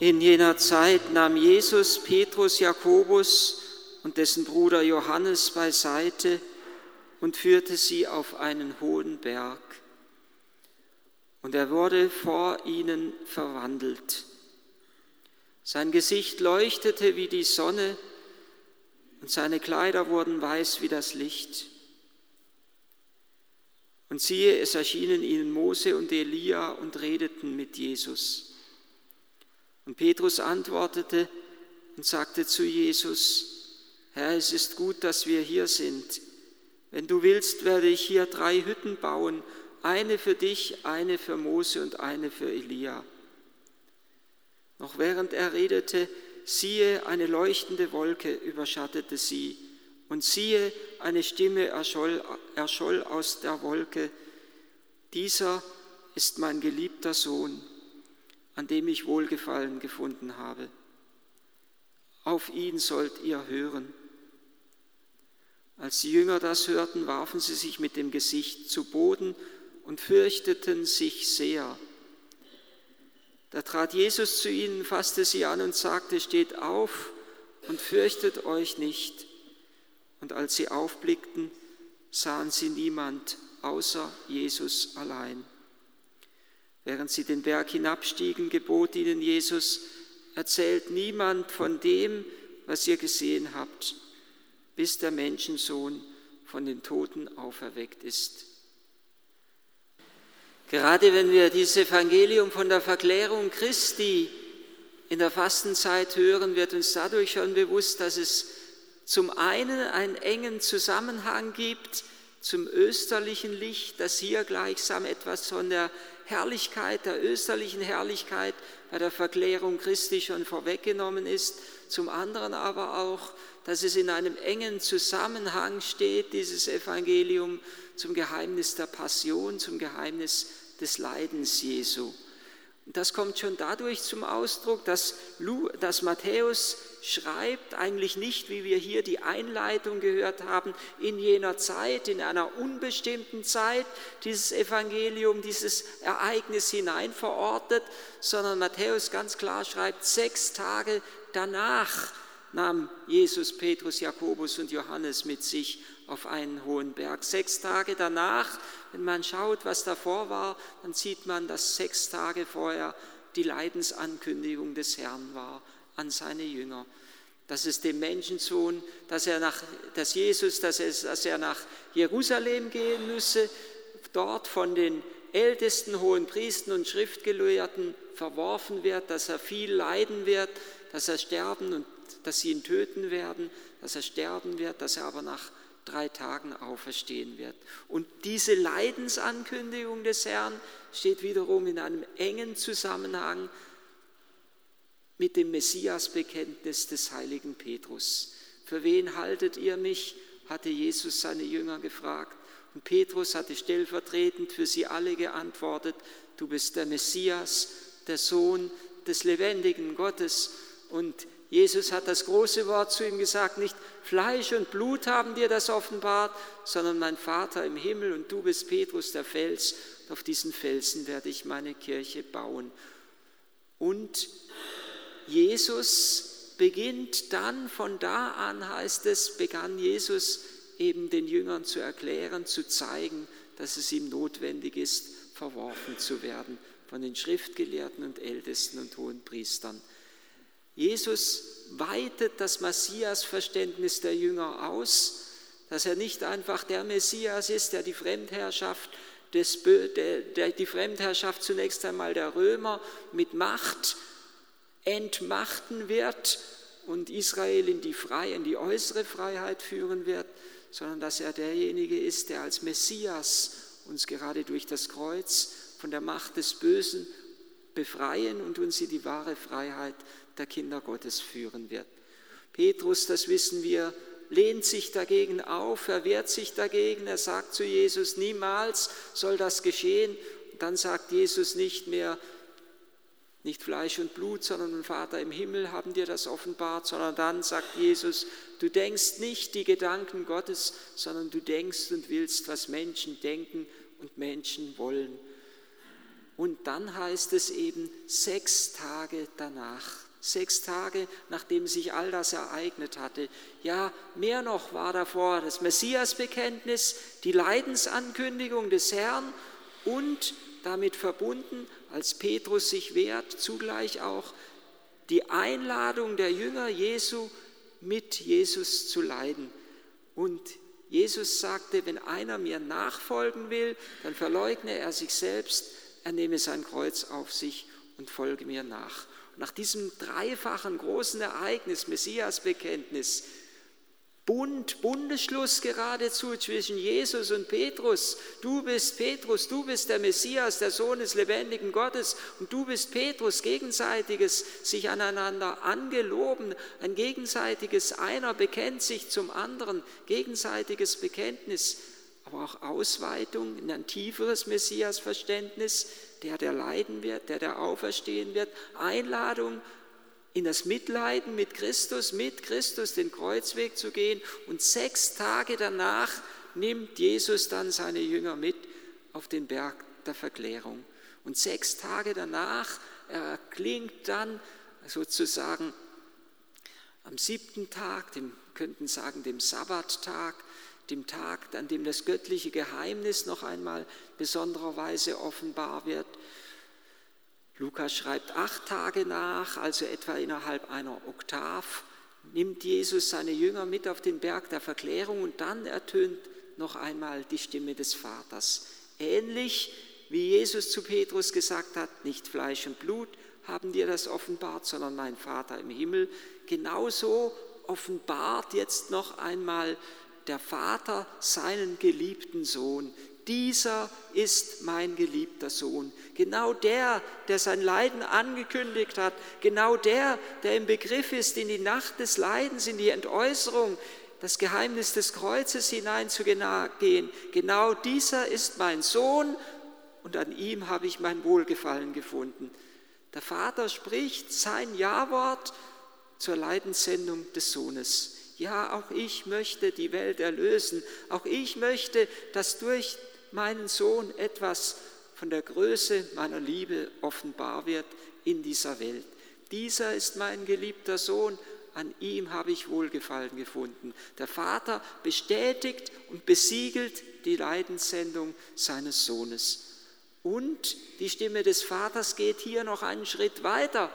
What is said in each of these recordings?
In jener Zeit nahm Jesus Petrus, Jakobus und dessen Bruder Johannes beiseite und führte sie auf einen hohen Berg. Und er wurde vor ihnen verwandelt. Sein Gesicht leuchtete wie die Sonne und seine Kleider wurden weiß wie das Licht. Und siehe, es erschienen ihnen Mose und Elia und redeten mit Jesus. Und Petrus antwortete und sagte zu Jesus, Herr, es ist gut, dass wir hier sind. Wenn du willst, werde ich hier drei Hütten bauen, eine für dich, eine für Mose und eine für Elia. Noch während er redete, siehe, eine leuchtende Wolke überschattete sie, und siehe, eine Stimme erscholl, erscholl aus der Wolke, dieser ist mein geliebter Sohn, an dem ich Wohlgefallen gefunden habe. Auf ihn sollt ihr hören. Als die Jünger das hörten, warfen sie sich mit dem Gesicht zu Boden und fürchteten sich sehr. Da trat Jesus zu ihnen, fasste sie an und sagte, steht auf und fürchtet euch nicht. Und als sie aufblickten, sahen sie niemand außer Jesus allein. Während sie den Berg hinabstiegen, gebot ihnen Jesus, erzählt niemand von dem, was ihr gesehen habt, bis der Menschensohn von den Toten auferweckt ist. Gerade wenn wir dieses Evangelium von der Verklärung Christi in der Fastenzeit hören, wird uns dadurch schon bewusst, dass es zum einen einen engen Zusammenhang gibt zum österlichen Licht, das hier gleichsam etwas von der Herrlichkeit, der österlichen Herrlichkeit bei der Verklärung Christi schon vorweggenommen ist, zum anderen aber auch, dass es in einem engen Zusammenhang steht, dieses Evangelium zum Geheimnis der Passion, zum Geheimnis des Leidens Jesu. Das kommt schon dadurch zum Ausdruck, dass, dass Matthäus schreibt, eigentlich nicht, wie wir hier die Einleitung gehört haben, in jener Zeit, in einer unbestimmten Zeit, dieses Evangelium, dieses Ereignis hinein verortet, sondern Matthäus ganz klar schreibt, sechs Tage danach nahm Jesus Petrus, Jakobus und Johannes mit sich auf einen hohen Berg. Sechs Tage danach, wenn man schaut, was davor war, dann sieht man, dass sechs Tage vorher die Leidensankündigung des Herrn war an seine Jünger. Dass es dem Menschensohn, dass, er nach, dass Jesus, dass er, dass er nach Jerusalem gehen müsse, dort von den ältesten hohen Priestern und Schriftgelehrten verworfen wird, dass er viel leiden wird, dass er sterben und dass sie ihn töten werden, dass er sterben wird, dass er aber nach drei Tagen auferstehen wird. Und diese Leidensankündigung des Herrn steht wiederum in einem engen Zusammenhang mit dem Messiasbekenntnis des heiligen Petrus. Für wen haltet ihr mich? hatte Jesus seine Jünger gefragt. Und Petrus hatte stellvertretend für sie alle geantwortet, du bist der Messias, der Sohn des lebendigen Gottes. Und Jesus hat das große Wort zu ihm gesagt, nicht Fleisch und Blut haben dir das offenbart, sondern mein Vater im Himmel und du bist Petrus der Fels, und auf diesen Felsen werde ich meine Kirche bauen. Und Jesus beginnt dann, von da an heißt es, begann Jesus eben den Jüngern zu erklären, zu zeigen, dass es ihm notwendig ist, verworfen zu werden von den Schriftgelehrten und Ältesten und hohen Priestern. Jesus weitet das Messias-Verständnis der Jünger aus, dass er nicht einfach der Messias ist, der die Fremdherrschaft, des, der, der die Fremdherrschaft zunächst einmal der Römer mit Macht entmachten wird und Israel in die, freie, in die äußere Freiheit führen wird, sondern dass er derjenige ist, der als Messias uns gerade durch das Kreuz von der Macht des Bösen befreien und uns in die wahre Freiheit der Kinder Gottes führen wird. Petrus, das wissen wir, lehnt sich dagegen auf, er wehrt sich dagegen, er sagt zu Jesus, niemals soll das geschehen. Und dann sagt Jesus nicht mehr, nicht Fleisch und Blut, sondern Vater im Himmel haben dir das offenbart, sondern dann sagt Jesus, du denkst nicht die Gedanken Gottes, sondern du denkst und willst, was Menschen denken und Menschen wollen. Und dann heißt es eben sechs Tage danach. Sechs Tage, nachdem sich all das ereignet hatte. Ja, mehr noch war davor das Messiasbekenntnis, die Leidensankündigung des Herrn und damit verbunden, als Petrus sich wehrt, zugleich auch die Einladung der Jünger Jesu, mit Jesus zu leiden. Und Jesus sagte, wenn einer mir nachfolgen will, dann verleugne er sich selbst, er nehme sein Kreuz auf sich und folge mir nach. Und nach diesem dreifachen großen Ereignis, Messiasbekenntnis, Bund, Bundesschluss geradezu zwischen Jesus und Petrus. Du bist Petrus, du bist der Messias, der Sohn des lebendigen Gottes und du bist Petrus, gegenseitiges sich aneinander angeloben, ein gegenseitiges, einer bekennt sich zum anderen, gegenseitiges Bekenntnis, aber auch Ausweitung in ein tieferes Messiasverständnis, der, der leiden wird, der, der auferstehen wird, Einladung in das Mitleiden mit Christus, mit Christus den Kreuzweg zu gehen. Und sechs Tage danach nimmt Jesus dann seine Jünger mit auf den Berg der Verklärung. Und sechs Tage danach erklingt dann sozusagen am siebten Tag, dem könnten sagen dem Sabbattag, dem Tag, an dem das göttliche Geheimnis noch einmal besondererweise offenbar wird, Lukas schreibt acht Tage nach, also etwa innerhalb einer Oktav, nimmt Jesus seine Jünger mit auf den Berg der Verklärung und dann ertönt noch einmal die Stimme des Vaters. Ähnlich wie Jesus zu Petrus gesagt hat, nicht Fleisch und Blut haben dir das offenbart, sondern mein Vater im Himmel. Genauso offenbart jetzt noch einmal der Vater seinen geliebten Sohn, dieser ist mein geliebter Sohn. Genau der, der sein Leiden angekündigt hat, genau der, der im Begriff ist, in die Nacht des Leidens, in die Entäußerung, das Geheimnis des Kreuzes hineinzugehen. Genau dieser ist mein Sohn und an ihm habe ich mein Wohlgefallen gefunden. Der Vater spricht sein Ja-Wort zur Leidenssendung des Sohnes. Ja, auch ich möchte die Welt erlösen. Auch ich möchte, dass durch meinen Sohn etwas von der Größe meiner Liebe offenbar wird in dieser Welt. Dieser ist mein geliebter Sohn, an ihm habe ich Wohlgefallen gefunden. Der Vater bestätigt und besiegelt die Leidenssendung seines Sohnes. Und die Stimme des Vaters geht hier noch einen Schritt weiter.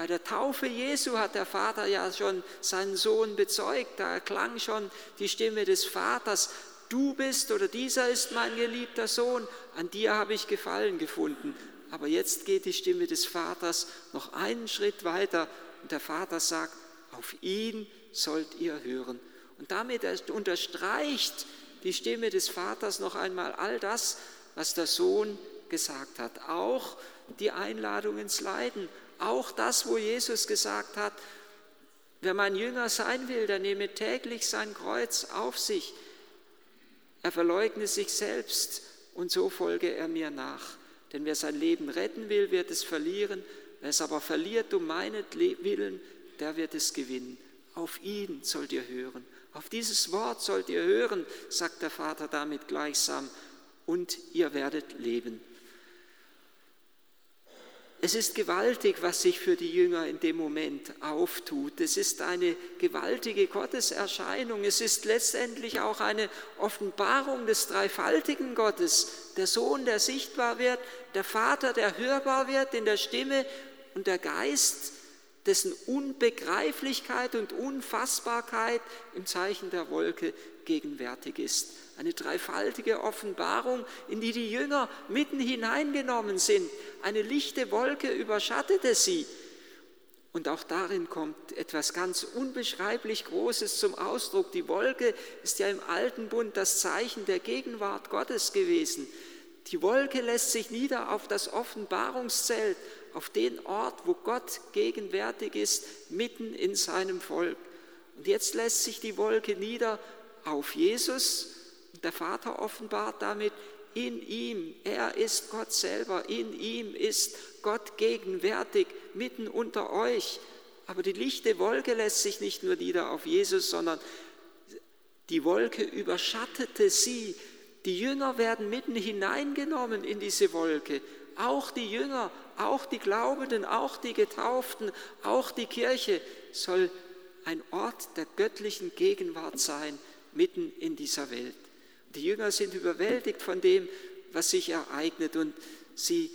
Bei der Taufe Jesu hat der Vater ja schon seinen Sohn bezeugt, da erklang schon die Stimme des Vaters du bist oder dieser ist mein geliebter Sohn, an dir habe ich Gefallen gefunden. Aber jetzt geht die Stimme des Vaters noch einen Schritt weiter und der Vater sagt, auf ihn sollt ihr hören. Und damit unterstreicht die Stimme des Vaters noch einmal all das, was der Sohn gesagt hat. Auch die Einladung ins Leiden, auch das, wo Jesus gesagt hat, wer mein Jünger sein will, der nehme täglich sein Kreuz auf sich. Er verleugne sich selbst und so folge er mir nach. Denn wer sein Leben retten will, wird es verlieren. Wer es aber verliert um meinetwillen, der wird es gewinnen. Auf ihn sollt ihr hören. Auf dieses Wort sollt ihr hören, sagt der Vater damit gleichsam, und ihr werdet leben. Es ist gewaltig, was sich für die Jünger in dem Moment auftut. Es ist eine gewaltige Gotteserscheinung. Es ist letztendlich auch eine Offenbarung des dreifaltigen Gottes. Der Sohn, der sichtbar wird, der Vater, der hörbar wird in der Stimme und der Geist, dessen Unbegreiflichkeit und Unfassbarkeit im Zeichen der Wolke gegenwärtig ist. Eine dreifaltige Offenbarung, in die die Jünger mitten hineingenommen sind. Eine lichte Wolke überschattete sie. Und auch darin kommt etwas ganz unbeschreiblich Großes zum Ausdruck. Die Wolke ist ja im alten Bund das Zeichen der Gegenwart Gottes gewesen. Die Wolke lässt sich nieder auf das Offenbarungszelt, auf den Ort, wo Gott gegenwärtig ist, mitten in seinem Volk. Und jetzt lässt sich die Wolke nieder auf Jesus. Der Vater offenbart damit, in ihm, er ist Gott selber, in ihm ist Gott gegenwärtig, mitten unter euch. Aber die lichte Wolke lässt sich nicht nur nieder auf Jesus, sondern die Wolke überschattete sie. Die Jünger werden mitten hineingenommen in diese Wolke. auch die Jünger, auch die Glaubenden, auch die Getauften, auch die Kirche soll ein Ort der göttlichen Gegenwart sein, mitten in dieser Welt. Die Jünger sind überwältigt von dem, was sich ereignet und sie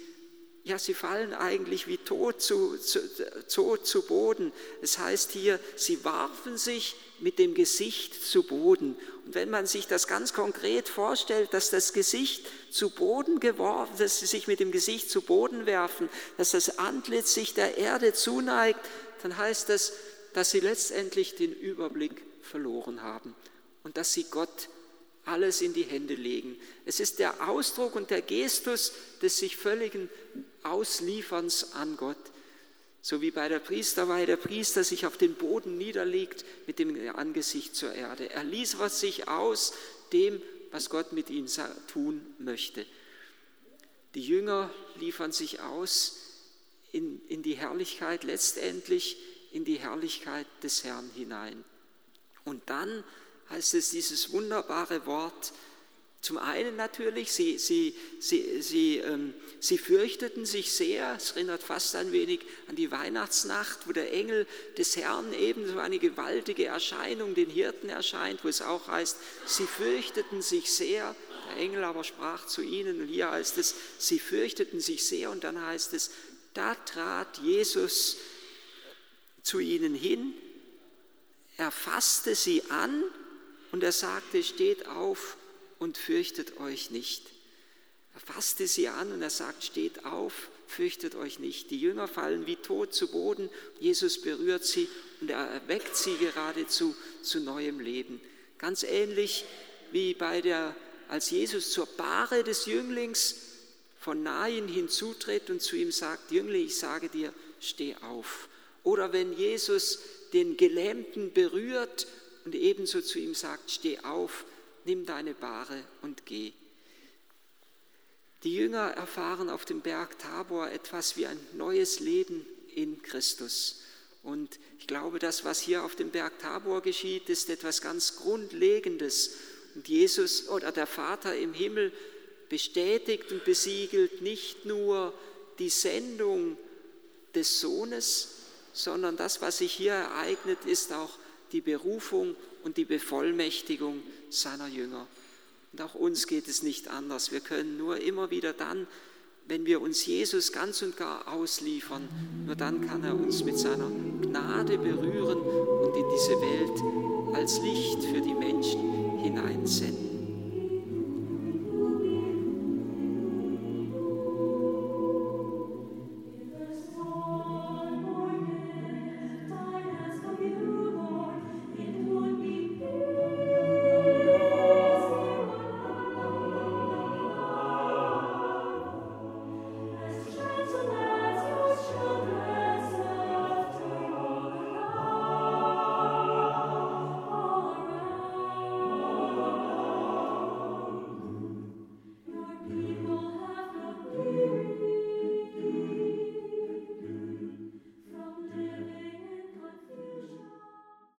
ja, sie fallen eigentlich wie tot zu, zu, tot zu Boden. Es heißt hier, sie warfen sich mit dem Gesicht zu Boden. Und wenn man sich das ganz konkret vorstellt, dass das Gesicht zu Boden geworfen, dass sie sich mit dem Gesicht zu Boden werfen, dass das Antlitz sich der Erde zuneigt, dann heißt das, dass sie letztendlich den Überblick verloren haben und dass sie Gott alles in die Hände legen. Es ist der Ausdruck und der Gestus des sich völligen Auslieferns an Gott. So wie bei der Priesterweihe der Priester sich auf den Boden niederlegt mit dem Angesicht zur Erde. Er liefert sich aus dem, was Gott mit ihm tun möchte. Die Jünger liefern sich aus in, in die Herrlichkeit, letztendlich in die Herrlichkeit des Herrn hinein. Und dann heißt es dieses wunderbare Wort, zum einen natürlich, sie, sie, sie, sie, ähm, sie fürchteten sich sehr, es erinnert fast ein wenig an die Weihnachtsnacht, wo der Engel des Herrn ebenso eine gewaltige Erscheinung den Hirten erscheint, wo es auch heißt, sie fürchteten sich sehr, der Engel aber sprach zu ihnen und hier heißt es, sie fürchteten sich sehr und dann heißt es, da trat Jesus zu ihnen hin, er fasste sie an und er sagte, steht auf und fürchtet euch nicht. Er fasste sie an und er sagt, steht auf, fürchtet euch nicht. Die Jünger fallen wie tot zu Boden, Jesus berührt sie und er erweckt sie geradezu zu neuem Leben. Ganz ähnlich wie bei der, als Jesus zur Bahre des Jünglings von nahen hinzutritt und zu ihm sagt, Jüngling, ich sage dir, steh auf. Oder wenn Jesus den Gelähmten berührt und ebenso zu ihm sagt, steh auf, nimm deine Bahre und geh. Die Jünger erfahren auf dem Berg Tabor etwas wie ein neues Leben in Christus. Und ich glaube, das, was hier auf dem Berg Tabor geschieht, ist etwas ganz Grundlegendes. Und Jesus oder der Vater im Himmel bestätigt und besiegelt nicht nur die Sendung des Sohnes, sondern das, was sich hier ereignet, ist auch die Berufung und die Bevollmächtigung seiner Jünger. Und auch uns geht es nicht anders. Wir können nur immer wieder dann, wenn wir uns Jesus ganz und gar ausliefern, nur dann kann er uns mit seiner Gnade berühren und in diese Welt als Licht für die Menschen hineinsenden.